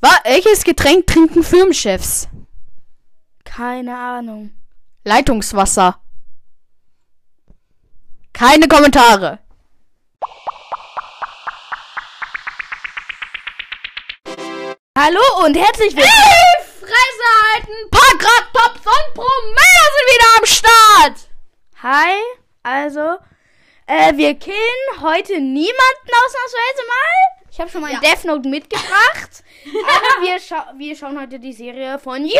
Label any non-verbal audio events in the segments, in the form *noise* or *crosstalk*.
Welches Getränk trinken Firmenchefs? Keine Ahnung. Leitungswasser. Keine Kommentare. Hallo und herzlich willkommen. Hey, Fresse halten! Paar Tops und Promille sind wieder am Start! Hi, also, äh, wir killen heute niemanden ausnahmsweise mal. Ich habe schon mal Ja. Death Note mitgebracht. *laughs* aber wir, scha wir schauen heute die Serie von Yu-Gi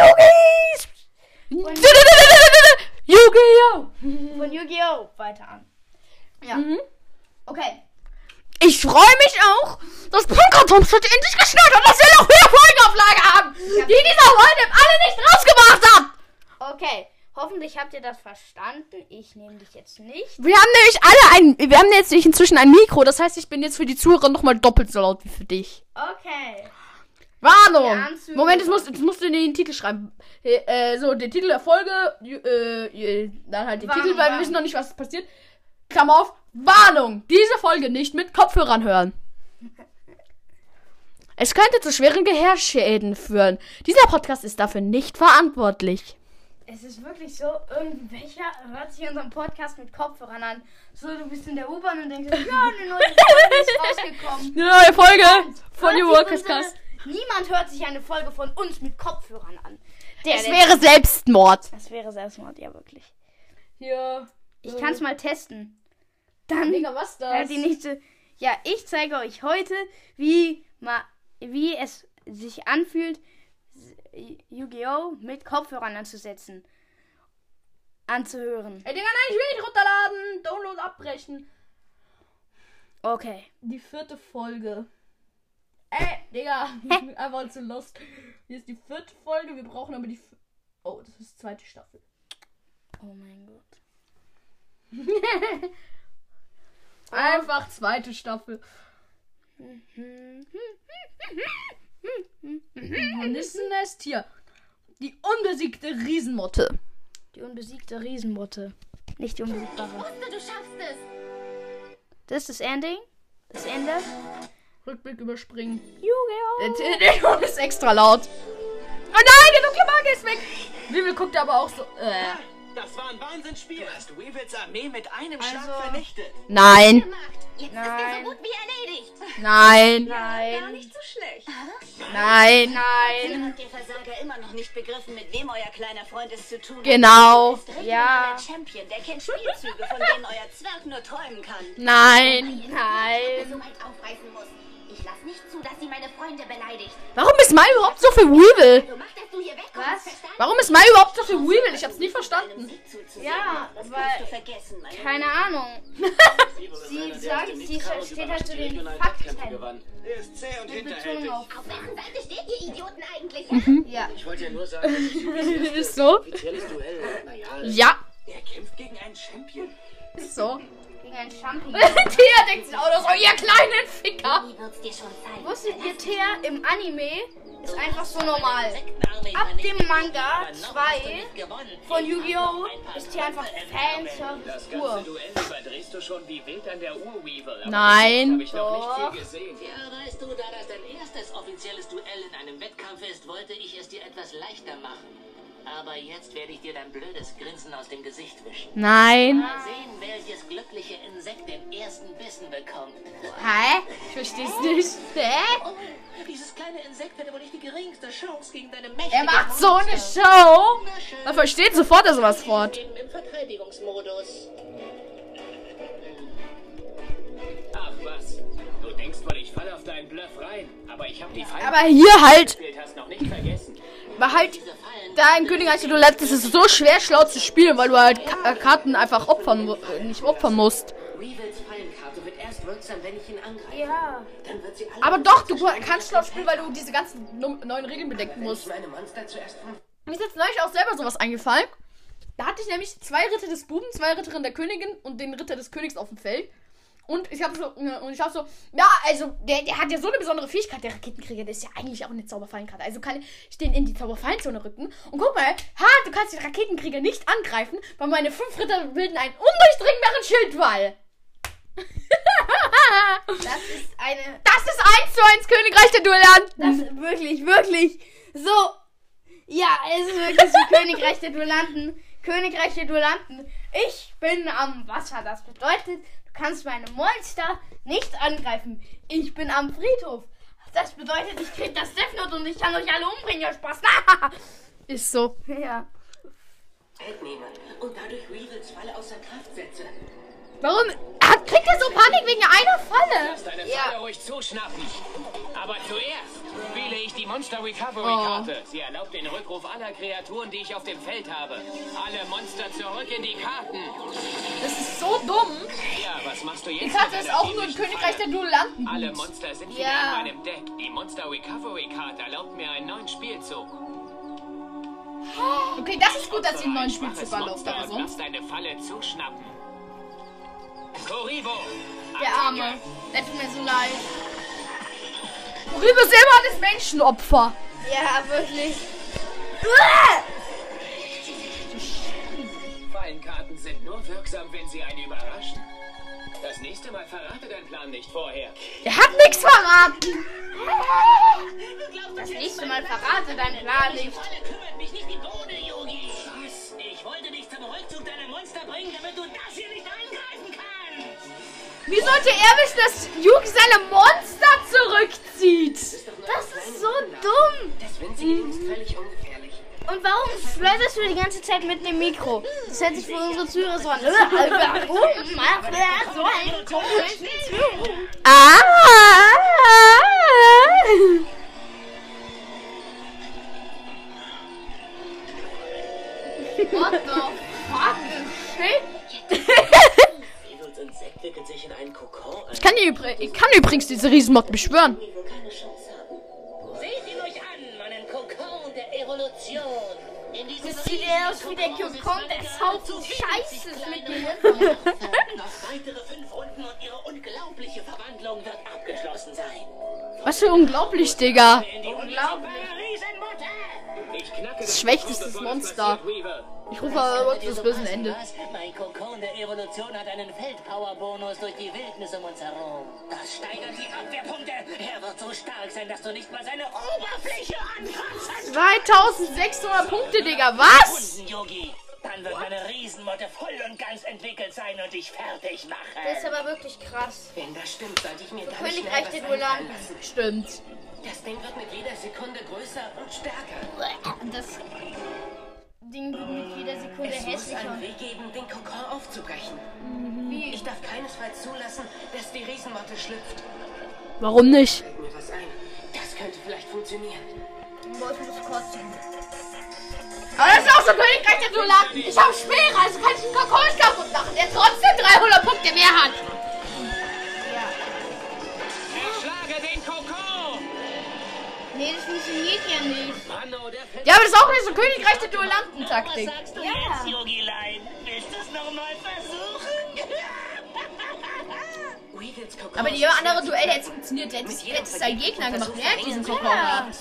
Yu-Gi-Oh! von *laughs* Yu-Gi-Oh! weiter an. Ja. Mhm. Okay. Ich freue mich auch, dass Punkertoms heute endlich geschnallt hat, dass wir noch mehr Folgenauflage haben, die dieser Leute alle nicht rausgebracht hat. Okay. Hoffentlich habt ihr das verstanden. Ich nehme dich jetzt nicht. Wir haben nämlich alle ein, wir haben jetzt nicht inzwischen ein Mikro, das heißt, ich bin jetzt für die Zuhörer nochmal doppelt so laut wie für dich. Okay. Warnung! Moment, jetzt musst, jetzt musst du in den Titel schreiben. Äh, äh, so, den Titel der Folge, äh, dann halt den Warnung, Titel, weil wir wissen noch nicht, was passiert. Klammer auf, Warnung! Diese Folge nicht mit Kopfhörern hören. *laughs* Es könnte zu schweren Gehirnschäden führen. Dieser Podcast ist dafür nicht verantwortlich. Es ist wirklich so, irgendwelcher hört sich unseren Podcast mit Kopfhörern an. So, du bist in der U-Bahn und denkst, ja, eine neue Folge ist rausgekommen. *laughs* Eine neue Folge von Hört New Workers Cast. Niemand hört sich eine Folge von uns mit Kopfhörern an. Der, Es wäre Selbstmord. Das wäre Selbstmord, ja wirklich. Hier. Ich kann es mal testen. Dann Digga, was das? hört die so. Ja, ich zeige euch heute, wie, ma, wie es sich anfühlt, Yu-Gi-Oh! mit Kopfhörern anzusetzen. Anzuhören. Ey, Digga, nein, ich will nicht runterladen. Download abbrechen. Okay. Die vierte Folge. Ey, Digga, *laughs* ich bin einfach zu lost. Hier ist die vierte Folge, wir brauchen aber die. Oh, das ist die zweite Staffel. Oh mein Gott. *laughs* Einfach zweite Staffel. *laughs* Hornissennest hier. Die unbesiegte Riesenmotte. Die unbesiegte Riesenmotte. Nicht die unbesiegbare. Du schaffst es. Das ist das Ending. Das Ende. Rückblick überspringen. Yu-Gi-Oh! Der, *laughs* der Ton ist extra laut. Oh nein, der dunkle Magie ist weg. Vivi guckt aber auch so. Äh. Das war ein Wahnsinnsspiel. Du hast Weevils Armee mit einem Schlag Also- vernichtet. Nein, Jetzt ist er Nein. so gut wie erledigt. nein, Nein. Nicht so schlecht. nein. Nein. Habt ihr Versager immer noch nicht begriffen, mit wem euer kleiner Freund es zu tun hat? Genau. Ja. Champion, der kennt Spielzüge, von denen euer Zwerg nur träumen kann. Nein. Nein. So weit aufreißen muss. Ich lass nicht zu, dass sie meine Freunde beleidigt. Warum ist Mai überhaupt so für Weevil? Wegkommst. Was? Warum ist Mai überhaupt so für Weevil? Ich hab's nie verstanden. Ja, das weil- Keine Ahnung. *laughs* Sie sagt, sie steht halt zu den Fakten. Er ist zäh und Betonung auf. Auf wessen Seite steht ihr Idioten eigentlich? Mhm. Ja. Ich wollte ja nur sagen, *laughs* Ist so? offizielles Duell. Naja, Ja. er kämpft gegen einen Champion. Ist so. Gegen ein Champignon. *laughs* Tia denkt sich auch noch so, ihr kleinen Ficker. Wie wird's dir schon zeigen? Wusstet ihr, Thea im Anime ist einfach so normal. Ab dem Manga Aber noch 2 hast du nicht gewonnen. von Yu-Gi-Oh! ist hier einfach Fanservice Das pur. Nein. Doch. Ja, weißt du, da das dein erstes offizielles Duell in einem Wettkampf ist, wollte ich es dir etwas leichter machen. Aber jetzt werde ich dir dein blödes Grinsen aus dem Gesicht wischen. Nein. Mal sehen, welches glückliche Insekt den ersten Bissen bekommt. Hä? Ich versteh's nicht. Hä? Oh, dieses kleine Insekt hätte wohl nicht die geringste Chance gegen deine mächtige Er macht so eine. Show. Man versteht sofort, dass er was fort. Eben im Verteidigungsmodus. Ach was. Denkst wohl, ich falle auf deinen Bluff rein. Aber ich habe die Feinde Aber hier halt, war halt Diese Fallen da in König als du letzt ist es so schwer schlau zu spielen, weil du halt Ka äh, Karten einfach opfern äh, nicht opfern musst. Weevils Fallenkarte wird erst wirksam, wenn ich ihn angreife. Ja. Dann wird sie alle Aber doch, du kannst schlau spielen, weil du diese ganzen neuen Regeln bedenken musst. Mir ist jetzt neulich auch selber sowas eingefallen. Da hatte ich nämlich zwei Ritter des Buben, zwei Ritterinnen der Königin und den Ritter des Königs auf dem Feld. Und ich habe so, äh, und ich habe so, ja, also, der, der hat ja so eine besondere Fähigkeit, der Raketenkrieger, der ist ja eigentlich auch eine Zauberfallenkarte. Also kann ich den in die Zauberfallenzone rücken. Und guck mal, ha, du kannst den Raketenkrieger nicht angreifen, weil meine fünf Ritter bilden einen undurchdringbaren Schildwall. Das ist eine. Das ist 1 zu 1 Königreich der Duellanten. Das ist wirklich, wirklich so. Ja, es ist wirklich so Königreich der Duellanten. Königreich der Duellanten. Ich bin am Wasser. Das bedeutet, kannst meine Monster nicht angreifen. Ich bin am Friedhof. Das bedeutet, ich krieg das Death Note und ich kann euch alle umbringen. Ja, Spaß. *laughs* Ist so. ja. Entnehme und dadurch Weevils Falle außer Kraft setze. Warum kriegt er so Panik wegen einer Falle? Lass deine Ja. Falle ruhig zuschnappen. Aber zuerst wähle ich die Monster Recovery Oh. Karte. Sie erlaubt den Rückruf aller Kreaturen, die ich auf dem Feld habe. Alle Monster zurück in die Karten. Das ist so dumm. Ja, was machst du jetzt? Die Karte ist auch nur im Königreich der? Duellanten. Alle. Monster sind wieder Ja. in meinem Deck. Die Monster Recovery Card erlaubt mir einen neuen Spielzug. Okay, das ist gut, dass sie einen neuen Spielzug erlaubt, aber sonst. deine Falle zuschnappen. Der Arme. Der tut mir so leid. Uribe selber das Menschenopfer. Ja, wirklich. Fallenkarten sind nur wirksam, wenn sie einen überraschen. Das nächste Mal verrate deinen Plan nicht vorher. Der hat nichts verraten. *laughs* Das nächste Mal verrate deinen Plan nicht. Wie sollte er wissen, dass Yuki seine Monster zurückzieht? Das ist so dumm. Das winzige Ding ist völlig ungefährlich. Und warum flirtest du die ganze Zeit mit dem Mikro? Das hört sich für unsere Zuhörer so an. Warum macht er so einen komischen Zug? Ah. Ich kann, die, ich kann übrigens diese Riesenmod beschwören. Seht ihn euch an, meinen Kokon der Evolution. In diesem Das sieht eher aus wie der Kokon des Haufen Scheißes mit dem Mund. Noch *laughs* weitere fünf Runden und ihre unglaubliche Verwandlung wird abgeschlossen sein. Was für unglaublich, Digga. In Das schwächstes Monster. Ich rufe aber zu das böse Ende. Mein Kokon der Evolution hat einen Feldpower-Bonus durch die Wildnis um uns herum. Das steigert die Abwehrpunkte. Er wird so stark sein, dass du nicht mal seine Oberfläche ankratzen 2600 Punkte, Digga. Was? Dann wird meine Riesenmotte voll und ganz entwickelt sein und dich fertig machen. Das ist aber wirklich krass. Wenn das stimmt, sollte ich mir ganz Königreich schnell der was lassen. Stimmt. Das Ding wird mit jeder Sekunde größer und stärker. Das Ding wird mit jeder Sekunde Es muss hässlicher. einen Weg geben, den Kokon aufzubrechen. Ich darf keinesfalls zulassen, dass die Riesenmotte schlüpft. Warum nicht? Fällt mir was ein. Das könnte vielleicht funktionieren. Ich muss kotzen. Aber das ist auch so Königreich der Duellanten. Ich habe schwerer, also kann ich den Kakao nicht kaputt machen, der trotzdem 300 Punkte mehr hat. Erschlage den Kokon! Nee, das funktioniert ja nicht. Ja, aber das ist auch nicht so Königreich der Duellanten-Taktik. sagst du Ja. jetzt, Yogilein? Willst du es nochmal versuchen? Kokon Aber die andere Duell hätte es funktioniert, hätte es Mit jedem hätte es sein Gegner gemacht. Hätte diesen verringern Kakao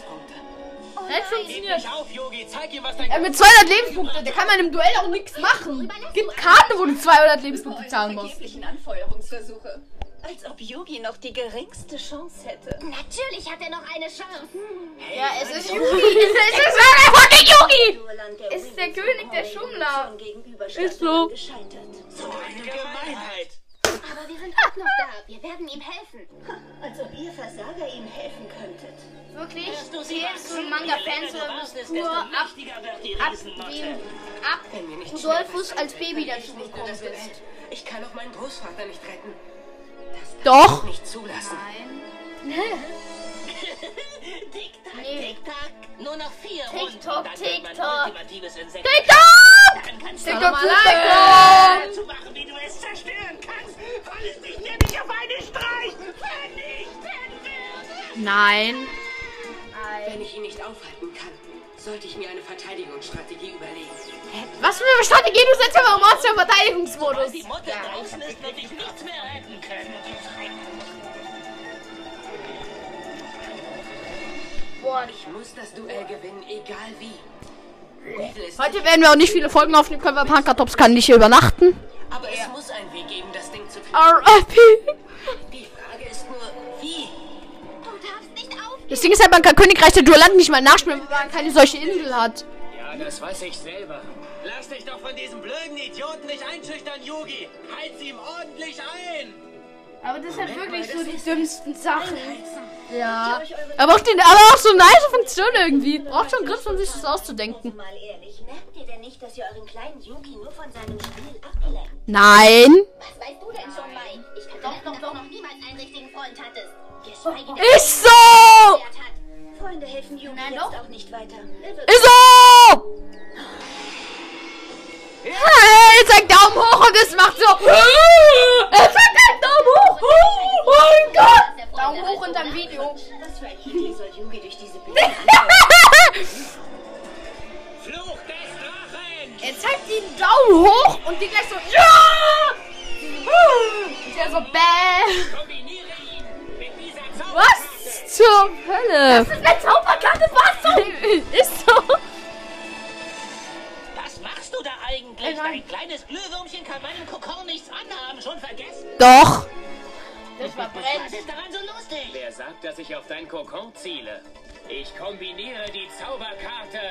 Hätte funktioniert. auf, Yogi. Zeig ihm, was dein Ja, mit 200 Lebenspunkten, da kann man im Duell auch nichts machen. Gibt Karten, wo du 200 Lebenspunkte zahlen musst. Anfeuerungsversuche. Als ob Yugi noch die geringste Chance hätte. Natürlich hat er noch eine Chance. Ja, es ist Es ist einer von den Yugi! Ist der König der Schummler. Ist so. Gescheitert. So eine Gemeinheit. Aber wir sind auch noch da. Wir werden ihm helfen. Als ob ihr Versager ihm helfen könntet. Wirklich? Hörst du? Manga-Fans desto ab, ab dem, ab Rudolfus als Baby dazu nur gekommen das bist? Ich kann auch meinen Großvater nicht retten. Doch. Nicht zulassen. *laughs* Tick-Tack, Nee. Tick-Tack. Nur noch vier Tick-Tock, Runden. Dann wird ultimatives Insekt. TikTok! Dann kannst TikTok du mal TikTok! zu machen, wie du es zerstören kannst, weil es dich nämlich auf einen Streich vernichten wird. Nein. Wenn ich ihn nicht aufhalten kann, sollte ich mir eine Verteidigungsstrategie überlegen. Was für eine Strategie? Du setzt aber Monster im Verteidigungsmodus. Die Mutter draußen ist, wird dich nichts mehr retten können. Boah, Ich muss das Duell gewinnen, egal wie. Ist Heute werden wir auch nicht viele Folgen aufnehmen können, weil Pankatops kann nicht hier übernachten. aber es muss einen Weg geben, das Ding zu kriegen. R.I.P. Die Frage Wie? Du darfst nicht auf. Das Ding ist halt, man kann Königreich der Duellanten nicht mal nachspielen, weil man keine solche Insel hat. Ja, das weiß ich selber. Lass dich doch von diesem blöden Idioten nicht einschüchtern, Yugi. Heiz ihm ordentlich ein. Aber das sind wirklich so die dümmsten Sachen. Ja. Aber auch, den, aber auch so nice Funktion irgendwie. Braucht schon Griff, um sich das auszudenken. Nein. Was weißt du denn schon, Mai? Ich kann doch, doch, doch noch niemals einen richtigen Freund hattest. Geschweige denn, Ist so! Wert hat. Freunde helfen Yugi Nein, doch. auch nicht weiter. Wird Ist so! Hey, zeigt Daumen hoch und es macht so. *laughs* Er zeigt einen Daumen hoch. Oh mein Gott. Daumen hoch unterm Video. Was für ein Idee soll Yugi durch diese Bilder? *laughs* Fluch des Drachen! Er zeigt den Daumen hoch und die gleich so. Ja! Und der so bäh. Kombiniere ihn mit dieser Zauber Was zur Hölle? Das ist eine Zauberkarte, was so? *laughs* Ist so. Was machst du da eigentlich? Dein kleines Glühwürmchen kann meinem Kokon nichts anhaben. Schon vergessen? Doch. Ziele? Ich kombiniere die Zauberkarte.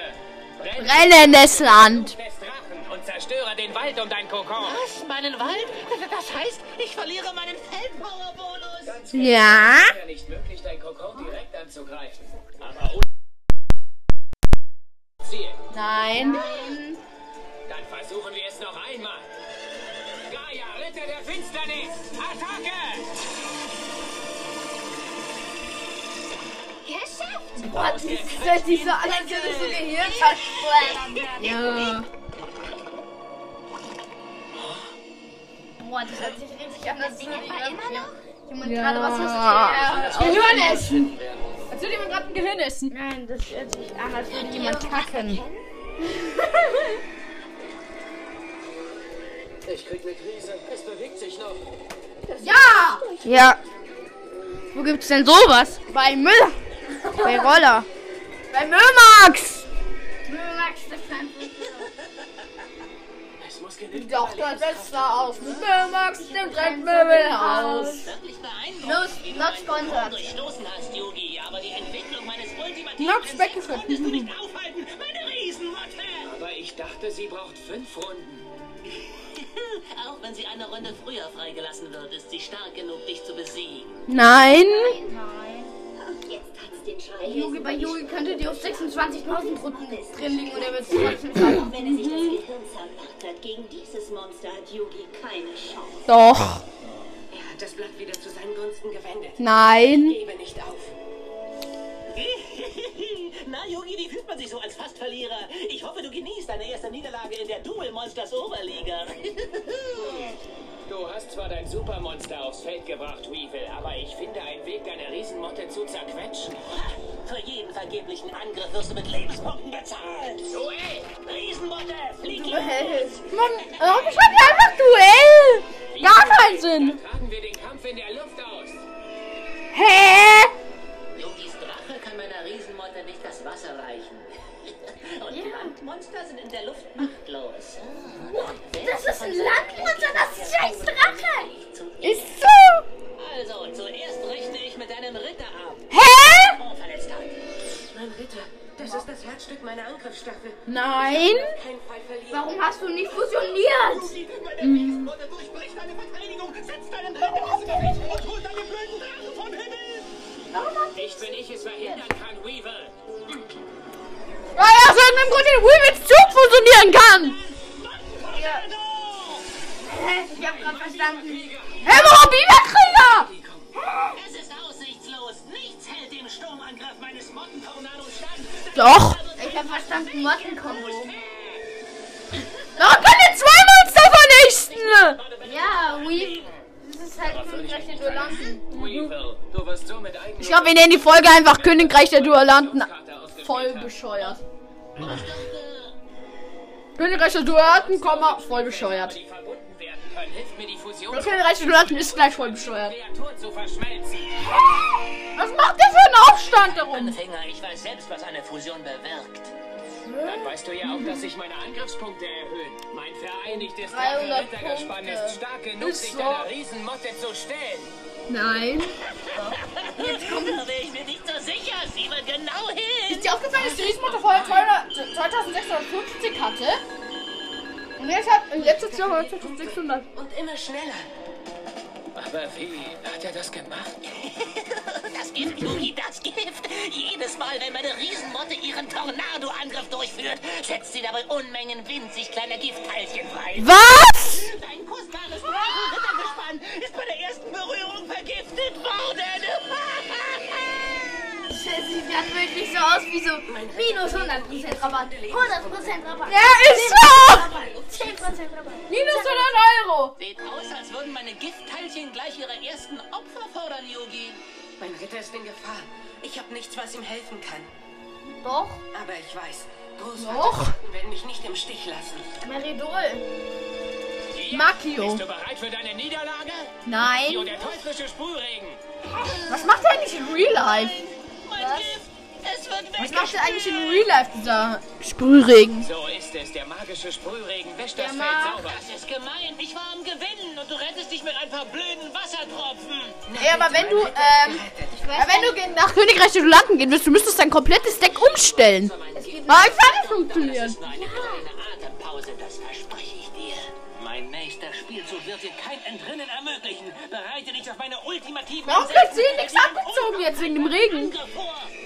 Brenne Brennendes Land. und zerstöre den Wald um dein Kokon. Was? Meinen Wald? Das heißt, ich verliere meinen Feldpower-Bonus. Ja. Es ist ja nicht möglich, dein Kokon direkt anzugreifen. Aber ohne Ziel. Nein. Dann versuchen wir es noch einmal. Gaia, Ritter der Finsternis! Attacke! Boah, das ist halt diese alles so Gehirnverschwendung. Ja. Boah, das hört sich richtig an, als würde immer noch? jemand gerade was hast du Gehirn essen. Als würde jemand gerade ein Gehirn essen. Nein, das hört sich an, als würde jemand kacken. *laughs* Ich krieg eine Krise. Es bewegt sich noch. Ja! Ja. Wo gibt's denn sowas? Bei Müller. Bei Roller. Bei Mömax. Es muss genügend Doch, das Beste aus dem Mömax, dem Dreckmöbelhaus. Wirklich beeindruckend, Los, wie du not sponsored. Durchstoßen hast, Yugi. Aber die Entwicklung meines ultimativen Nox weggeschnitten. konntest du nicht aufhalten. Meine Riesenmotte. Aber ich dachte, sie braucht fünf Runden. *laughs* Auch wenn sie eine Runde früher freigelassen wird, ist sie stark genug, dich zu besiegen. Nein. Jetzt hat's den Schrei. Yugi, bei Yugi könnte die auf 26.000 Runden drin liegen und er wird es trotzdem schaffen. Wenn er sich das Gehirn zermacht hat, gegen dieses Monster hat Yugi keine Chance. Doch. Er hat das Blatt wieder zu seinen Gunsten gewendet. Nein. Gebe nicht auf. Na, Yugi, wie fühlt man sich so als Fastverlierer? Ich hoffe, du genießt deine erste Niederlage in der Duel Monsters Oberliga. *laughs* Du hast zwar dein Supermonster aufs Feld gebracht, Weevil, aber ich finde einen Weg, deine Riesenmotte zu zerquetschen. Für jeden vergeblichen Angriff wirst du mit Lebenspunkten bezahlt. Duell! Riesenmotte, flieg los! Mann, warum schreibt ihr einfach Duell? Gar keinen Sinn. Tragen wir den Kampf in der Luft aus. Hä? Wasser reichen. *laughs* Und Landmonster sind in der Luft machtlos. Das ist ein Landmonster, das ist scheiß Drache. Ist so. Also, zuerst richte ich mit deinem Ritter ab. Hä? Oh. Mein Ritter, das ist das Herzstück meiner Angriffsstaffel. Nein. Warum hast du nicht fusioniert? Riesenmotte durchbricht deine Verteidigung, setzt deinen Ritter aus dem Gefecht und holt deine blöden Drachen vom Himmel. Nicht, wenn ich es verhindern kann, Weevil. Weil er aus irgendeinem Grund den Weevils Zug fusionieren kann. Hä? Ich hab grad verstanden. Hämmer Biberkrieger. Es ist aussichtslos. Nichts hält dem Sturmangriff meines Mottentornados stand. Doch. Ich hab verstanden, Mottenkombo. Daran kann ihr zwei Monster vernichten. Ja, Weave. Halt Königreich der Duellanten. Eigenen Ich glaube, wir nennen die Folge einfach Königreich der Duellanten. Voll bescheuert. Königreich der Duellanten, voll bescheuert. Königreich der Duellanten ist gleich voll bescheuert. Was macht der für einen Aufstand darum? Anfänger, ich weiß selbst, was eine Fusion bewirkt. Dann weißt du ja auch, dass sich meine Angriffspunkte erhöhen. Mein vereinigtes 300 Rittergespann Punkte. ist stark genug, Ist sich so. deiner Riesenmotte zu stellen. Nein. Da wäre ich mir nicht so sicher. Sieh mal genau hin. Ist dir aufgefallen, dass die Riesenmutter vorher 200 2650 hatte? Und jetzt hat jetzt ist sie 2600. Und immer schneller. Aber wie hat er das gemacht? *laughs* Das Gift, Yugi, das Gift. Jedes Mal, wenn meine Riesenmotte ihren Tornado-Angriff durchführt, setzt sie dabei Unmengen winzig kleiner Giftteilchen frei. Was? Ein kostbares Rittergespann ist bei der ersten Berührung vergiftet worden. *laughs* Das sieht dann wirklich so aus wie so minus 100% Rabatt, 100% Rabatt, Ja, ist so! 10% Rabatt. Minus 100 Euro! Sieht aus, als würden meine Giftteilchen gleich ihre ersten Opfer fordern, Yogi. Mein Ritter ist in Gefahr. Ich habe nichts, was ihm helfen kann. Doch, Aber ich weiß, Doch. Großvater werden mich nicht im Stich lassen. Meridol. Makio. Bist du bereit für deine Niederlage? Nein. Makio, der teuflische Sprühregen. Was macht er eigentlich in Real Life? Mein es wird Was macht er eigentlich in Real Life, dieser Sprühregen? So ist es. Der magische Sprühregen wäscht das Feld sauber. Das ist gemein. Ich war am Gewinnen und du rettest dich mit ein paar blöden Wassertropfen. Ja, aber wenn du, ähm, ja, wenn du nach Königreich der Dulanten gehen willst, du müsstest dein komplettes Deck umstellen. Aber ich kann nicht funktionieren. Nur eine kleine Atempause, das wird dir kein Entrinnen ermöglichen. Bereite dich auf meine ultimativen... Warum kriegt sie nichts abgezogen jetzt wegen dem Regen?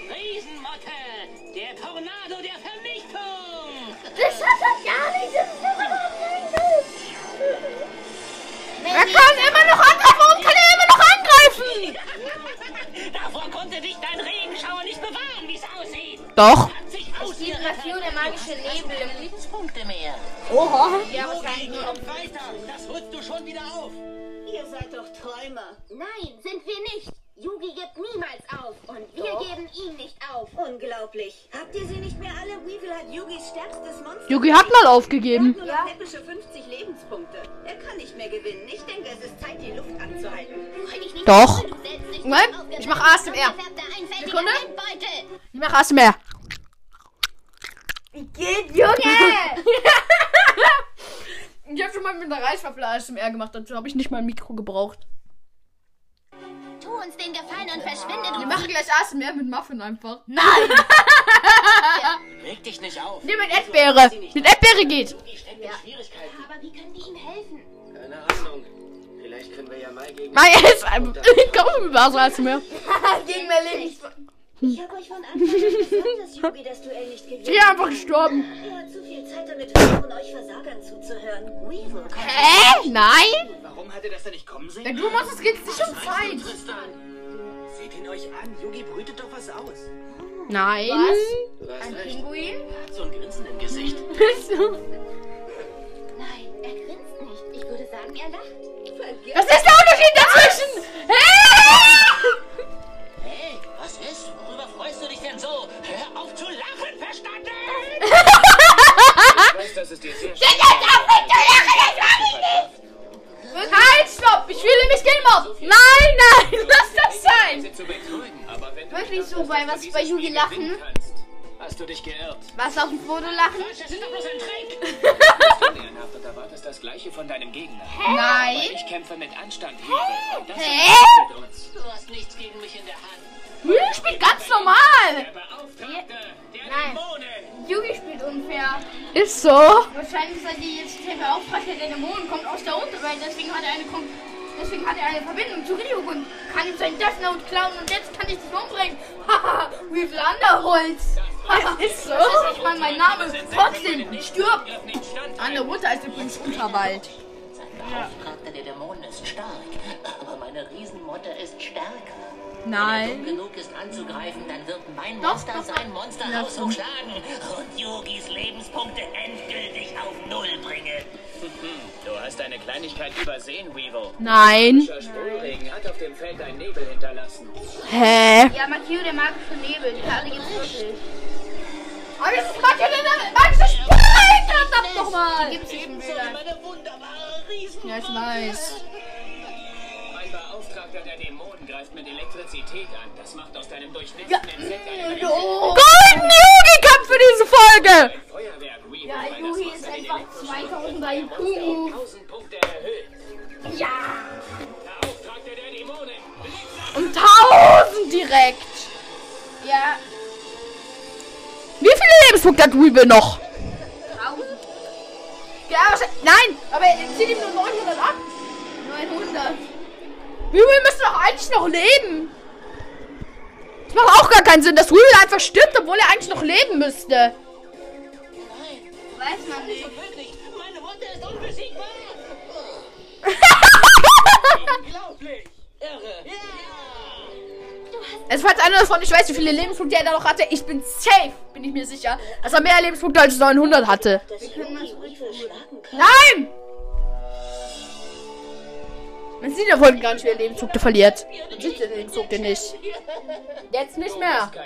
Riesenmotte, der Tornado der Vernichtung. Das hat er gar nicht. Das ist Er kann immer noch angreifen. Warum kann er immer noch angreifen? *laughs* Davor konnte dich dein Regenschauer nicht bewahren, wie es aussieht. Doch. Aus Die der magische Nebel. Mehr. Oha. Ja, wahrscheinlich. Unglaublich. Habt ihr sie nicht mehr alle? Weevil hat Yugis stärkstes Monster. Yugi hat mal Er hat aufgegeben. nur noch läppische 50 Lebenspunkte. Er kann nicht mehr gewinnen. Ich denke, es ist Zeit, die Luft anzuhalten. Doch. aufgewärmt. ich mach ASMR. Sekunde. Ich mach ASMR. Wie geht, Junge? *laughs* Ich habe schon mal mit der Reiswaffel ASMR gemacht, dazu habe ich nicht mal ein Mikro gebraucht. Tu uns den Gefallen und verschwinde, Wir du machen gleich ASMR mit Muffin einfach. Nein. Reg dich nicht auf. Nee, mit Erdbeere. Mit Erdbeere geht. Schwierigkeiten. Aber wie können wir ihm helfen? Keine Ahnung. Vielleicht können wir ja mal gegen... Nein, *laughs* jetzt. Komm mit ASMR. *laughs* Gegen Leben. Ich habe euch von Anfang an gesagt, dass *laughs* Yugi das Duell nicht gewinnt. Ich bin einfach gestorben. Er hat zu viel Zeit damit verloren, euch Versagern zuzuhören. Weevil kann Hä? Nein? Warum hat er das denn nicht kommen sehen? Ja, du machst es geht nicht um Zeit. Tristan. Seht ihn euch an. Yugi brütet doch was aus. Nein. Hast Ein recht. Pinguin? Er hat so ein Grinsen im Gesicht. *laughs* Nein, er grinst nicht. Ich würde sagen, er lacht. Was ist der Unterschied dazwischen? Hä? Hey, was ist? Worüber freust du dich denn so? Hör auf zu lachen, verstanden? Ich weiß, dass es dir sehr schwer Halt, stopp! Ich fühle mich gemobbt! Nein, nein, lass das sein! zu Wirklich nicht so das bei was bei Yugi lachen? kannst, Hast du dich geirrt? Was auf dem Foto lachen? Das ist doch bloß ein Trick. *laughs* Ehrenhaft und erwartest das Gleiche von deinem Gegner. Nein. Ich kämpfe mit Anstand, Hügel. Und das Hä? uns. Du hast nichts gegen mich in der Hand. Hügel spielt ganz Der normal! Beauftragte der Nein. Dämonen. Yugi spielt unfair. Ist so. Wahrscheinlich ist er die jetzt der Beauftragte der Dämonen, kommt aus der Unterwelt, deswegen hat er eine Deswegen hat er eine Verbindung zu Ryuk und kann ihm sein Death Note klauen und jetzt kann ich das umbringen. *laughs* Haha, wie viel Anderholz. Haha, Ist so. Das ist nicht mal mein Name. Trotzdem, ich stirb. Anne Mutter ist übrigens Unterwald. Sein Beauftragter der Dämonen ist stark, aber meine Riesenmotte ist stärker. Wenn er Nein. genug ist anzugreifen, dann wird mein Doch, Monster doch, sein Monsterhaus Ja, und Yogis Lebenspunkte endgültig auf Null bringen. *laughs* Du hast eine Kleinigkeit übersehen, Weevil. Nein. Der Sprühregen hat auf dem Feld einen Nebel hinterlassen. Hä? Ja, Makio, der magische Nebel, die Karte gibt's wirklich. Aber das ist manchmal eine magische Spike! Verdammt nochmal! Die gibt's nicht im Ja, ich weiß. Elektrizität an. Das macht aus deinem durchnässten Insekt. Oh. Golden Yugi kommt für diese Folge! Ja, Yugi ist einfach 2000 IQ. Ja! Der Auftragter der Dämonen. Um 1000 direkt! Ja. Lebenspunkte hat Weevil noch? 1000. Ja, wahrscheinlich. Nein, aber er zieht ihm nur 900 ab. 900. Weevil müsste doch eigentlich noch leben. Das macht auch gar keinen Sinn, dass Weevil einfach stirbt, obwohl er eigentlich noch leben müsste. Weiß man nicht. Meine Mutter ist unbesiegbar. *laughs* Unglaublich. Irre. Also falls einer davon nicht weiß, wie viele Lebenspunkte er da noch hatte, ich bin safe, bin ich mir sicher, dass er mehr Lebenspunkte als 900 hatte. Nein! Man sieht ja wohl gar nicht, wie er Lebenspunkte verliert. Man sieht den Lebenspunkte nicht. Jetzt nicht Du mehr. *laughs*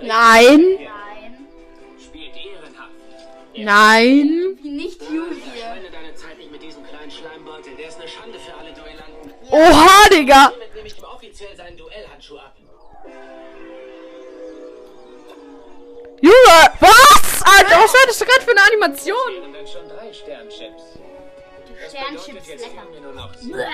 Nein. Nein. Spielt ehrenhaft. Nein. Nicht Yugi. Verschwende deine Zeit nicht mit diesem kleinen Schleimbeutel. Der ist eine Schande für alle. Oha, Digga. Hiermit nehme ich ihm offiziell seinen Duellhandschuh ab. Junge, was? Alter, was war das gerade für eine Animation? Sternchips. Lecker.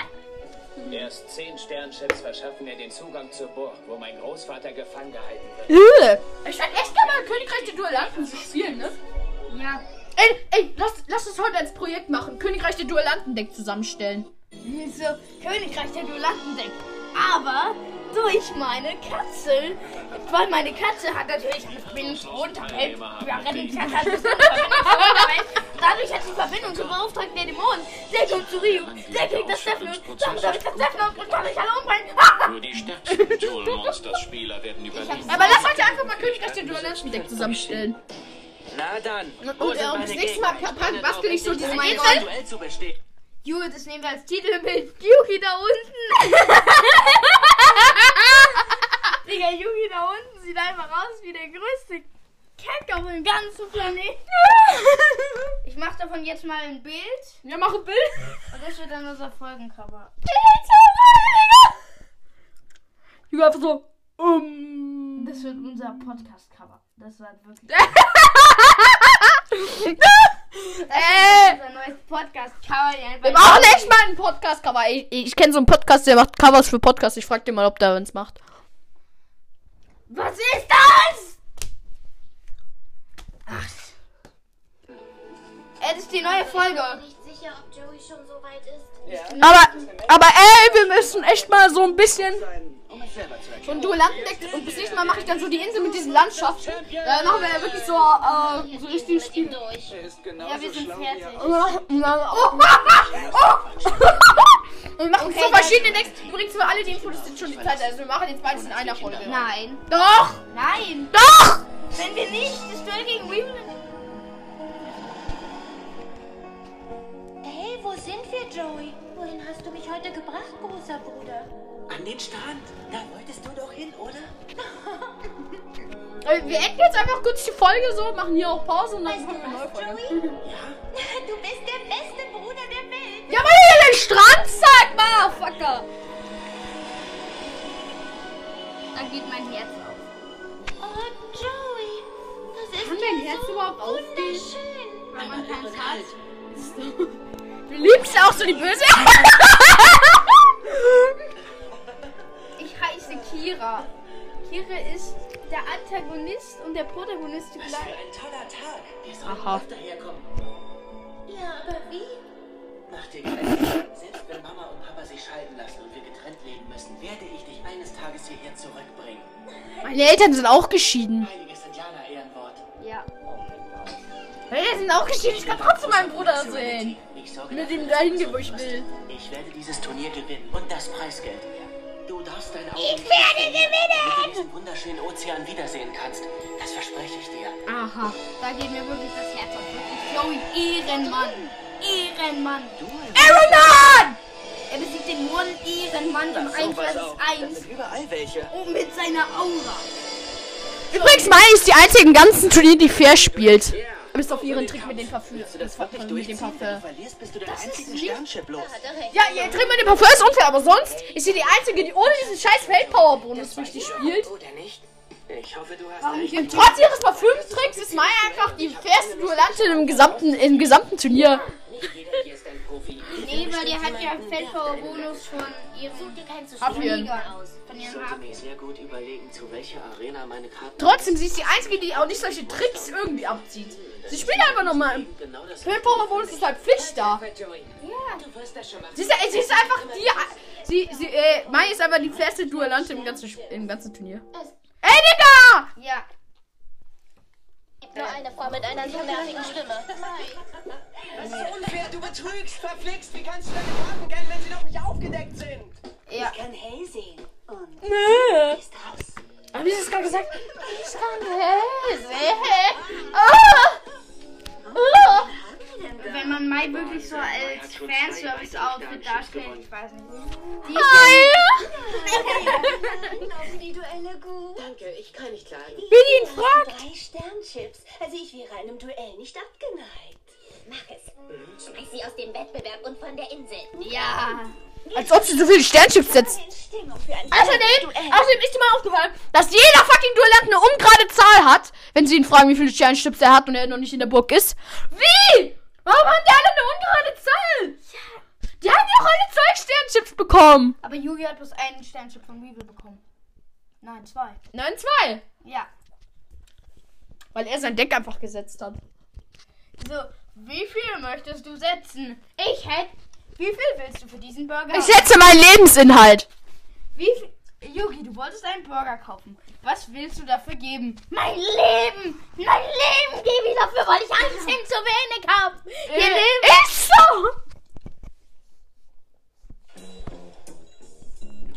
Erst zehn Sternchips verschaffen mir den Zugang zur Burg, wo mein Großvater gefangen gehalten wird. Ich fand echt gerne mal Königreich der Duellanten zu spielen, ne? Ja. Ey, ey, lass, lass uns heute als Projekt machen. Königreich der Duellanten-Deck zusammenstellen. So, Königreich der Duellanten-Deck. Aber durch meine Katze. Weil meine Katze hat natürlich eine Verbindung zur Unterwelt. Ja, Rettungskatze hat eine Verbindung zur Unterwelt. Dadurch hat sie Verbindung zum Beauftragten der Dämonen. Der kommt zu Ryu. Der kriegt das Stefan. Damit habe ich das Stefan und kann mich alle umbringen. Nur die stärksten Duel Monsters Spieler werden überleben. Aber lass heute einfach mal Königreich der Duellanten-Deck zusammenstellen. Na dann. Und, das nächste Mal bastel ich so diese endlich Juhu, das nehmen wir als Titelbild. Yugi da unten. *laughs* Digga, Yugi da unten sieht einfach aus wie der größte Keck auf dem ganzen Planeten. *laughs* Ich mach davon jetzt mal ein Bild. Ja, mach ein Bild. Und das wird dann unser Folgencover. Junge, einfach so. Um. Das wird unser Podcast-Cover. Das wird wirklich *laughs* *laughs* Äh. unser neues Podcast-Cover. Wir machen echt mal einen Podcast-Cover. Ich, ich kenne so einen Podcast, der macht Covers für Podcasts. Ich frag den mal, ob der uns macht. Was ist das? Ach. Es ist die neue Folge. Sicher, ob Joey schon so weit ist. Aber, aber ey, wir müssen echt mal so ein bisschen so ein Duellantendeck. Und bis nächstes Mal mache ich dann so die Insel mit diesen Landschaften. Da machen wir ja wirklich so, äh, so richtig Spiel. Durch. Ja, wir sind schlau wie fertig. Und *laughs* wir machen so verschiedene Decks. Übrigens für alle, die Infos sind schon die Zeit. Also wir machen jetzt beides in einer Folge. Nein. Doch! Nein. Doch! Wenn wir nicht das Duell gegen Weevil. Hey, wo sind wir, Joey? Wohin hast du mich heute gebracht, großer Bruder? An den Strand. Da wolltest du doch hin, oder? *laughs* Äh, Wir enden jetzt einfach kurz die Folge so, machen hier auch Pause und dann Weißt machen wir eine neue Folge. Joey? *laughs* Du bist der beste Bruder der Welt. Ja, weil ihr den Strand zeigt, Motherfucker! Da geht mein Herz auf. Oh, Joey. Das ist Kann ja dein Herz so überhaupt aufgehen? wunderschön. Man keins hat. Du liebst auch so die Böse. Ich heiße Kira. Kira ist der Antagonist und der Protagonist Was für ein toller Tag. Wir sollten Aha. öfter herkommen. Ja, aber wie? Mach dir keine Gedanken. Selbst wenn Mama und Papa sich scheiden lassen und wir getrennt leben müssen, werde ich dich eines Tages hierher zurückbringen. Meine Eltern sind auch geschieden. Heiliges Indianer-Ehrenwort. Ja. Meine Eltern sind auch geschieden. Ich kann trotzdem meinen Bruder sehen. Ich sorge Mit ihm dahin gehen, wo ich will. Ich werde dieses Turnier gewinnen und das Preisgeld. Du darfst dein Auge Ich werde gewinnen! Damit du diesen wunderschönen Ozean wiedersehen kannst. Das verspreche ich dir. Aha. Da geht mir wirklich das Herz auf. Wirklich. Joey, Ehrenmann. Ehrenmann. Ehrenmann! Er besiegt den One Ehrenmann im 1 pass vs auf, das 1 sind überall welche. und mit seiner Aura. Übrigens, meine ist die einzige im ganzen Turnier, die fair spielt. Bis auf ihren Trick mit dem Parfüm. Willst du das wirklich mit dem durchziehen? Wenn du Parfüm. verlierst, bist du ist einzigen Sternchip los. Ja, ihr Trick mit dem Parfüm ist unfair, aber sonst ist sie die einzige, die ohne diesen scheiß Feldpower-Bonus richtig spielt. Oder nicht? Ich hoffe, du hast recht. trotz ihres Parfümtricks ist Maya einfach die fairste Duellantin im gesamten, im gesamten Turnier. Nee, weil die hat ja Feldpower-Bonus von ihrem Hafian. Liga aus. Von Ich ihrem sollte mir Hafen. sehr gut überlegen, zu welcher Arena meine Karten. Trotzdem, sie ist die Einzige, die auch nicht solche Tricks irgendwie abzieht. Sie spielt einfach nochmal. Genau das Für Power Bonus ist halt Pflicht da. Joey. Du wirst das schon machen. Sie ist, sie ist einfach die. Sie, sie, äh, Mai ist aber die fairste Duellante im ganzen, im ganzen Turnier. Ey, Digga! Ja. Gibt nur eine Frau mit einer so nervigen Stimme. Das ist unfair, du betrügst, verflixt. Wie kannst du deine Karten kennen, wenn sie noch nicht aufgedeckt sind? Ja. Ich kann hell sehen. Und Nö. ist raus. Hab ich das gerade gesagt? Ich kann sehen. Ah! Ah! Wenn man Mai wirklich so als Fanservice-Outfit darstellt, ich weiß nicht. Die Individuelle gut. Danke, ich kann nicht klagen. Wie ihn fragt. Drei Sternchips. Also ich wäre einem Duell nicht abgeneigt. Mach es. Schmeiß sie aus dem Wettbewerb und von der Insel. ja. Als ob sie so viele Sternchips setzt. Außerdem, außerdem ist dir mal aufgefallen, dass jeder fucking Duellant eine ungerade Zahl hat, wenn sie ihn fragen, wie viele Sternchips er hat und er noch nicht in der Burg ist. Wie? Warum haben die alle eine ungerade Zahl? Die haben ja auch alle zwei Sternchips bekommen. Aber Yugi hat bloß einen Sternchip von Weevil bekommen. Nein, zwei. Nein, zwei. Ja. Weil er sein Deck einfach gesetzt hat. So, wie viel möchtest du setzen? Ich hätte. Wie viel willst du für diesen Burger? Ich setze meinen Lebensinhalt. Wie viel? Yugi, du wolltest einen Burger kaufen. Was willst du dafür geben? Mein Leben! Mein Leben gebe ich dafür, weil ich einen Cent zu wenig habe. Ihr Äh, Leben. Ist so.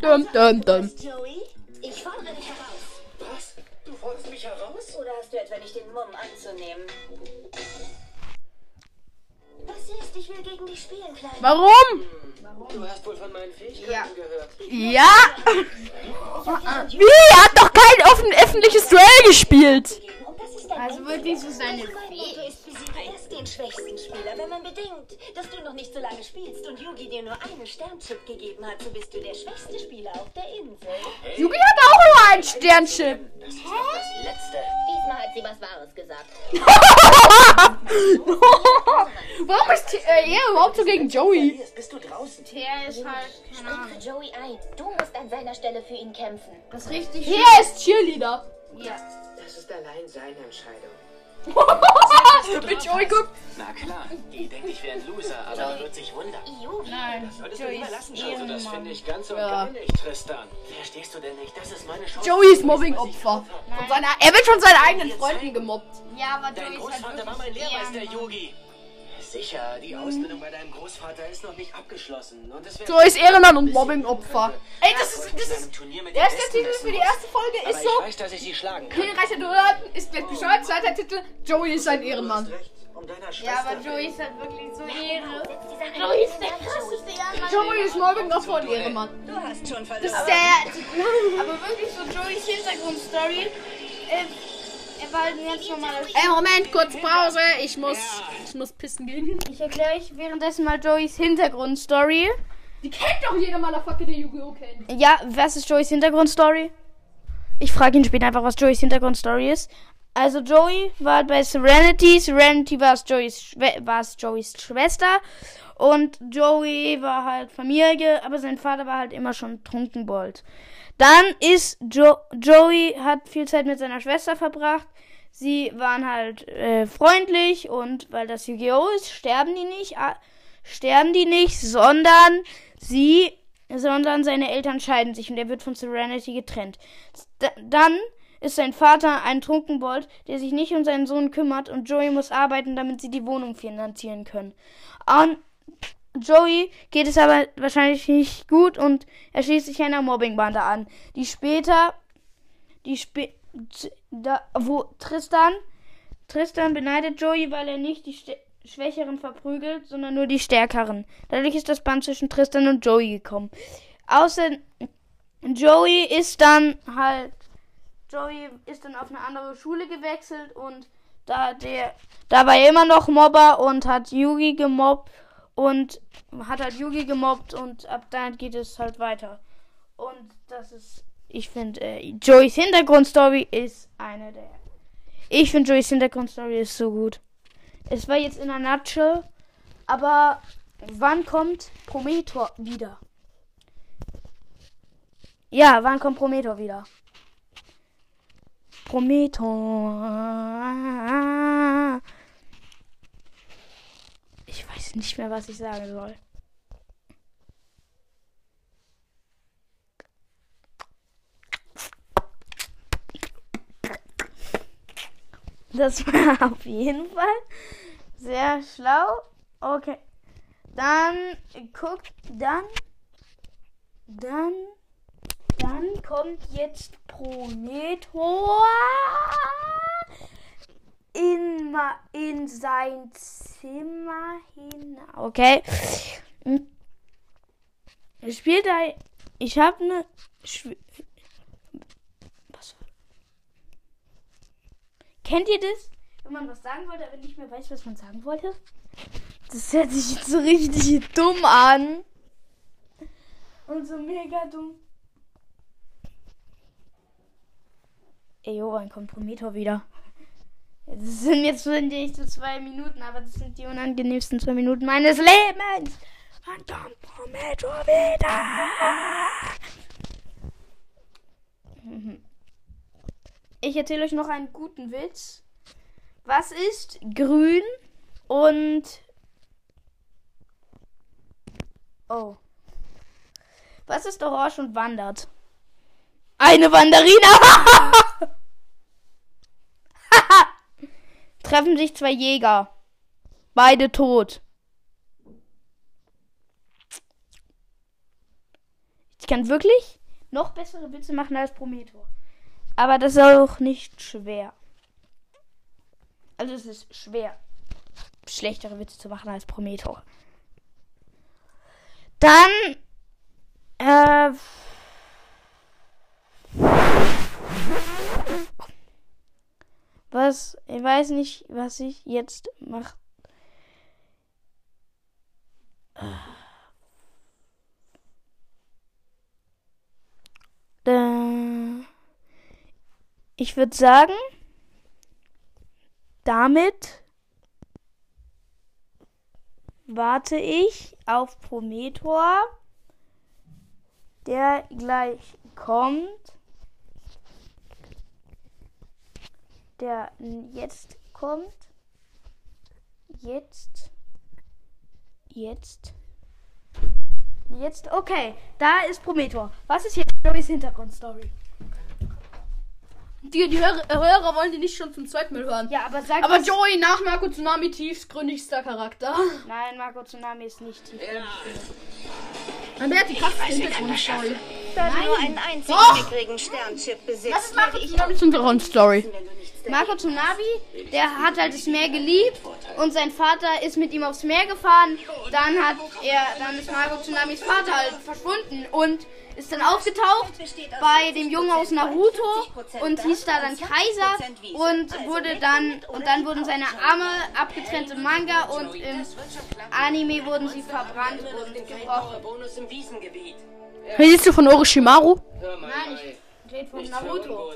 Dum, dum, dum. Joey, ich fordere dich heraus. Was? Du forderst mich heraus? Oder hast du etwa nicht den Mumm anzunehmen? Was ist? Ich will gegen dich spielen, Kleiner. Warum? Du hast wohl von meinen Fähigkeiten Ja. gehört. Ja. Wie? Er hat doch kein offen öffentliches Duell gespielt. Und das ist dein Also wirklich so seine Motto ist, besiege erst den schwächsten Spieler. Wenn man bedenkt, dass du noch nicht so lange spielst und Yugi dir nur einen Sternchip gegeben hat, so bist du der schwächste Spieler auf der Insel. Yugi hat auch nur einen Sternchip. Das ist doch das Letzte. Diesmal hat sie was Wahres gesagt. *laughs* *laughs* Warum ist äh, er überhaupt so gegen Joey? Jetzt bist du draußen. Der ist halt, Spring für Joey ein. Du musst an seiner Stelle für ihn kämpfen. Das ist richtig. Er ist Cheerleader. Ja. Das ist allein seine Entscheidung. *laughs* Mit Joey guckt. Na klar, die denkt, ich wäre ein Loser, aber wird sich wundern. Yugi. Nein. Solltest du Joey ist lassen, Also das finde ich ganz und Ja. gar nicht, Tristan. Verstehst du denn nicht? Das ist meine Chance. Joey ist Mobbing-Opfer. Von seiner- Er wird von seinen eigenen Freunden gemobbt. Ja, aber Dein Joey ist halt Großvater war wirklich mein Lehrmeister, Ehrenmann. Yogi. Sicher, die Ausbildung bei deinem Großvater ist noch nicht abgeschlossen. Und es Joey ist Ehrenmann und Mobbing-Opfer. Ey, das ist, das ist, Der erster Titel für die erste Folge ist ich so, weiß, dass ich sie schlagen kann. Königreicher Duellanten ist gleich bescheuert. Zweiter Titel, Joey ist ein Ehrenmann. Um. Ja, aber Joey ist halt wirklich so Ehre. Joey ist der krasseste Ehrenmann. Joey ist Mobbing-Opfer und Ehrenmann. Du hast schon Das verloren. ist der. Aber wirklich so Joeys Hintergrundstory. Äh, er war halt ein ganz normaler Ey, Moment, kurz Pause. Ich muss, ich muss pissen gehen. Ich erkläre euch währenddessen mal Joeys Hintergrundstory. Die kennt doch jeder Motherfucker, der Yu-Gi-Oh! kennt. Ja, was ist Joeys Hintergrundstory? Ich frage ihn später einfach, was Joeys Hintergrundstory ist. Also Joey war bei Serenity. Serenity war es Joeys, Schwe war es Joeys Schwester. Und Joey war halt Familie, aber sein Vater war halt immer schon Trunkenbold. Dann ist jo Joey hat viel Zeit mit seiner Schwester verbracht. Sie waren halt äh, freundlich und weil das Yu-Gi-Oh! ist, sterben die nicht, ah, sterben die nicht, sondern sie, sondern seine Eltern scheiden sich und er wird von Serenity getrennt. D dann ist sein Vater ein Trunkenbold, der sich nicht um seinen Sohn kümmert und Joey muss arbeiten, damit sie die Wohnung finanzieren können. Und Joey geht es aber wahrscheinlich nicht gut und er schließt sich einer Mobbingbande an, die später, die spä da, wo Tristan, Tristan beneidet Joey, weil er nicht die St Schwächeren verprügelt, sondern nur die Stärkeren. Dadurch ist das Band zwischen Tristan und Joey gekommen. Außer Joey ist dann halt, Joey ist dann auf eine andere Schule gewechselt und da der, da war er immer noch Mobber und hat Yugi gemobbt und hat halt Yugi gemobbt und ab da geht es halt weiter. Und das ist, ich finde, äh, Joeys Hintergrundstory ist eine der. Ich finde Joeys Hintergrundstory ist so gut. Es war jetzt in einer Nutshell, aber Wann kommt Prometor wieder? Ja, wann kommt Prometor wieder? Prometor. Ich weiß nicht mehr, was ich sagen soll. Das *laughs* war auf jeden Fall sehr schlau. Okay. Dann guckt, dann, dann, dann kommt jetzt Prometor in, in sein Zimmer hin. Okay. Hm. Spielt da. Ich habe eine. Schw- Was? Kennt ihr das? Wenn man was sagen wollte, aber nicht mehr weiß, was man sagen wollte? Das hört sich jetzt so richtig dumm an. Und so mega dumm. Ey, jo, ein Kompromitter wieder. Das sind jetzt sind nicht so zwei Minuten, aber das sind die unangenehmsten zwei Minuten meines Lebens. Ein Kompromitter wieder. Mhm. *laughs* Ich erzähle euch noch einen guten Witz. Was ist grün und Oh. Was ist orange und wandert? Eine Wanderina. *laughs* Treffen sich zwei Jäger. Beide tot. Ich kann wirklich noch bessere Witze machen als Prometheus. Aber das ist auch nicht schwer. Also es ist schwer, schlechtere Witze zu machen als Prometheus. Dann äh, was ich weiß nicht, was ich jetzt mache. Äh, ich würde sagen, damit warte ich auf Prometor, der gleich kommt. Der jetzt kommt. Jetzt. Jetzt. Jetzt. Okay, da ist Prometor. Was ist jetzt Joey's Hintergrundstory? Die, die Hörer, Hörer wollen die nicht schon zum zweiten Mal hören. Ja, aber sag Aber Joey nach Marco Tsunami tiefgründigster Charakter. Nein, Marco Tsunami ist nicht tief. Und der hat die krasseste Hintergrundstory. Da nur einen einzigen Doch! mickrigen Sternchip besitzt, Das ist Marco Tsunamis Hintergrundstory. Marco Tsunami, der hat halt das Meer geliebt und sein Vater ist mit ihm aufs Meer gefahren. Dann hat er, dann ist Marco Tsunamis Vater halt verschwunden und ist dann aufgetaucht bei dem Jungen aus Naruto und hieß da dann Kaiser und wurde dann und dann wurden seine Arme abgetrennt im Manga und im Anime wurden sie verbrannt und gebrochen. Siehst du von Orochimaru? Hör mal, Nein, ich rede von Naruto.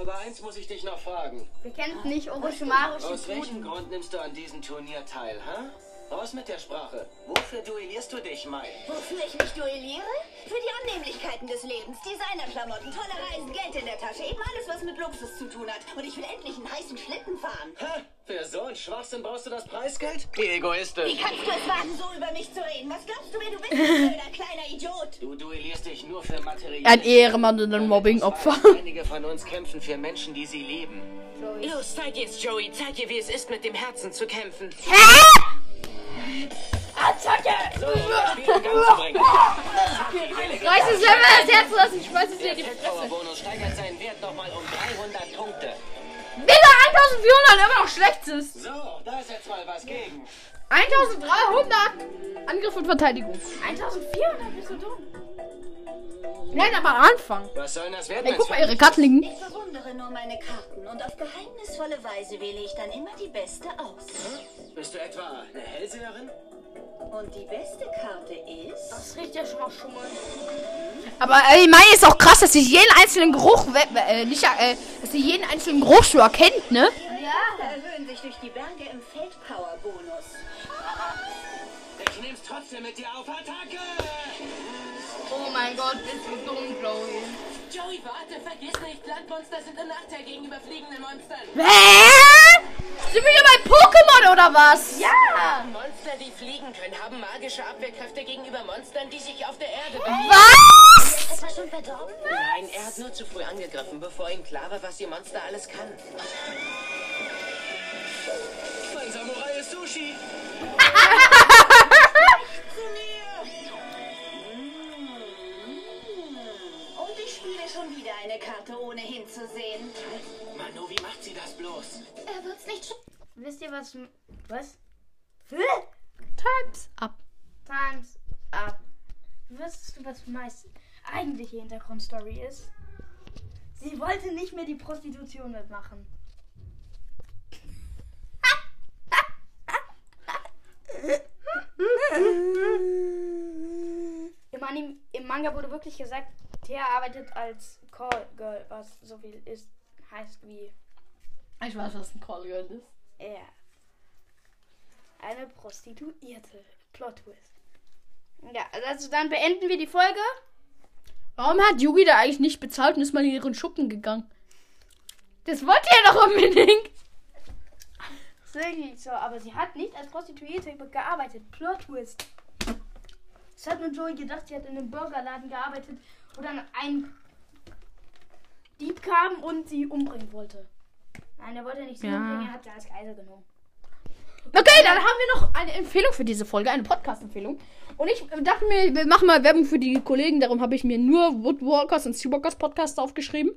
Aber eins muss ich dich noch fragen. Wir kennen nicht Orochimaru Aus welchem. Grund nimmst du an diesem Turnier teil, hä? Raus mit der Sprache. Wofür duellierst du dich, Mai? Wofür ich mich duelliere? Für die Annehmlichkeiten des Lebens. Designerklamotten, tolle Reisen, Geld in der Tasche. Eben alles, was mit Luxus zu tun hat. Und ich will endlich einen heißen Schlitten fahren. Hä? Für so einen Schwachsinn brauchst du das Preisgeld? Wie egoistisch. Wie kannst du es wagen, so über mich zu reden? Was glaubst du, wer du bist, du *laughs* blöder kleiner Idiot? Du duellierst dich nur für Material. Ein Ehrenmann und ein Mobbing-Opfer. Einige von uns kämpfen für Menschen, die sie lieben. Los, zeig jetzt, Joey. Zeig ihr, wie es ist, mit dem Herzen zu kämpfen. So, bringen. Reiß es selber das Herz raus, ich schmeiß es dir in die Fresse. Feldpower-Bonus steigert seinen Wert nochmal um 300 Punkte. Digga, 1400, immer noch schlechtes. So, da ist jetzt mal was gegen. 1300. Angriff und Verteidigung. 1400, bist du dumm? Nein, aber am Anfang. Was soll denn das werden? Ey, guck mal, ihre Karten liegen. Ich bewundere nur meine Karten und auf geheimnisvolle Weise wähle ich dann immer die beste aus. Bist du etwa eine Hellseherin? Und die beste Karte ist... Das riecht ja schon mal schon mal. Aber ey, meine ist auch krass, dass sie jeden einzelnen Geruch, äh, nicht, äh, dass sie jeden einzelnen Geruch schon erkennt, ne? Ja. Erhöhen sich durch die Berge im Feldpower-Bonus. Ich nimmst trotzdem mit dir auf Attacke! Oh mein Gott, bist du dumm, Chloe. Joey, warte, vergiss nicht, Landmonster sind im Nachteil gegenüber fliegenden Monstern. Hä? Sind wir hier bei Pokémon oder was? Ja! Monster, die fliegen können, haben magische Abwehrkräfte gegenüber Monstern, die sich auf der Erde bewegen. Was? Etwa schon verdorben? Nein, er hat nur zu früh angegriffen, bevor ihm klar war, was ihr Monster alles kann. Mein Samurai ist Sushi. *laughs* Spiele schon wieder eine Karte, ohne hinzusehen. Manu, wie macht sie das bloß? Er wird's nicht sch Wisst ihr was? Was? Times up. Times up. Wisst du, was meist eigentliche Hintergrundstory ist? Sie wollte nicht mehr die Prostitution mitmachen. Im, Anim Im Manga wurde wirklich gesagt, Thea arbeitet als Call Girl, was so viel ist, heißt wie Ich weiß, was ein Call Girl ist. er. Eine Prostituierte. Plot Twist. Ja, also dann beenden wir die Folge. Warum hat Yugi da eigentlich nicht bezahlt und ist mal in ihren Schuppen gegangen? Das wollte er doch unbedingt. Ist wirklich so, aber sie hat nicht als Prostituierte gearbeitet. Plot Twist. Das hat nur Joey gedacht, sie hat in einem Burgerladen gearbeitet, dann ein Dieb kam und sie umbringen wollte. Nein, er wollte nicht sie Ja. umbringen, er hat sie als Geisel genommen. Okay, dann haben wir noch eine Empfehlung für diese Folge, eine Podcast-Empfehlung. Und ich dachte mir, wir machen mal Werbung für die Kollegen. Darum habe ich mir nur Woodwalkers und Seawalkers Podcast aufgeschrieben.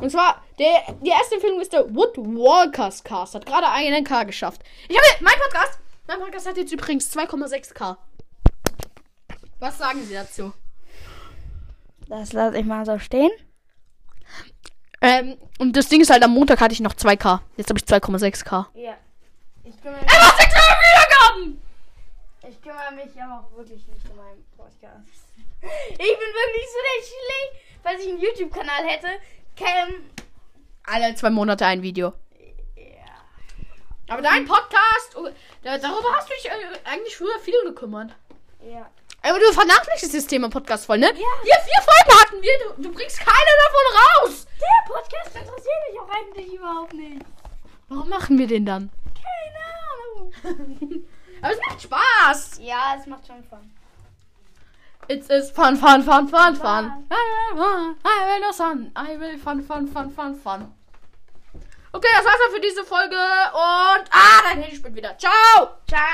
Und zwar, der, die erste Empfehlung ist der Woodwalkers Cast. Hat gerade einen K geschafft. Ich habe mein Podcast. Mein Podcast hat jetzt übrigens 2,6K. Was sagen Sie dazu? Das lasse ich mal so stehen. Ähm, und das Ding ist halt, am Montag hatte ich noch 2K. Jetzt habe ich 2,6K. Ja. Ich kümmere Er macht 6 Wiedergaben! Ich kümmere mich aber auch wirklich nicht um meinen Podcast. Ich bin wirklich so der schlecht. Falls ich einen YouTube-Kanal hätte, käme. Alle zwei Monate ein Video. Ja. Aber dein Podcast, oh, da, darüber hast du dich äh, eigentlich früher viel gekümmert. Ja. Aber du vernachlässigst das Thema Podcast voll, ne? Ja. Hier vier Folgen hatten wir, du, du bringst keine davon raus. Der Podcast interessiert mich auch eigentlich überhaupt nicht. Warum machen wir den dann? Keine Ahnung. *laughs* Aber es macht Spaß. Ja, es macht schon Fun. It's is fun, fun, fun, fun, fun. I will sun. I will fun, fun, fun, fun, fun. Okay, das war's dann für diese Folge und ah, dein Handy spielt wieder. Ciao. Ciao.